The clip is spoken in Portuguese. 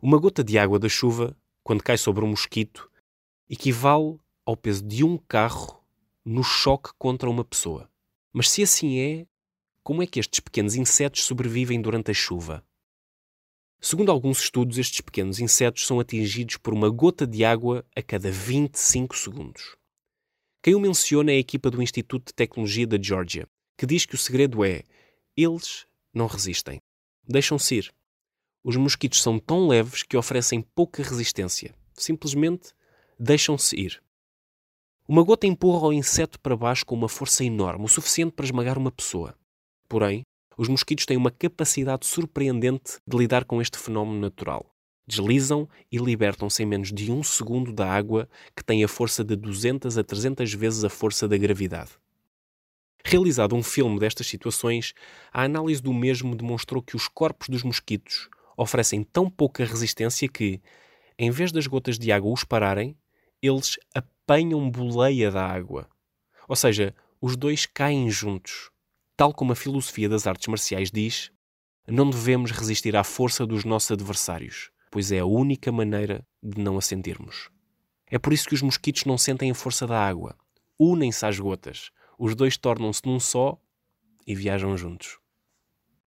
Uma gota de água da chuva, quando cai sobre um mosquito, equivale ao peso de um carro no choque contra uma pessoa. Mas se assim é, como é que estes pequenos insetos sobrevivem durante a chuva? Segundo alguns estudos, estes pequenos insetos são atingidos por uma gota de água a cada 25 segundos. Quem o menciona é a equipa do Instituto de Tecnologia da Geórgia, que diz que o segredo é: eles não resistem. Deixam-se ir. Os mosquitos são tão leves que oferecem pouca resistência. Simplesmente deixam-se ir. Uma gota empurra o inseto para baixo com uma força enorme, o suficiente para esmagar uma pessoa. Porém, os mosquitos têm uma capacidade surpreendente de lidar com este fenómeno natural. Deslizam e libertam-se em menos de um segundo da água, que tem a força de 200 a 300 vezes a força da gravidade. Realizado um filme destas situações, a análise do mesmo demonstrou que os corpos dos mosquitos oferecem tão pouca resistência que, em vez das gotas de água os pararem, eles apanham boleia da água. Ou seja, os dois caem juntos. Tal como a filosofia das artes marciais diz, não devemos resistir à força dos nossos adversários, pois é a única maneira de não a sentirmos. É por isso que os mosquitos não sentem a força da água. Unem-se às gotas. Os dois tornam-se num só e viajam juntos.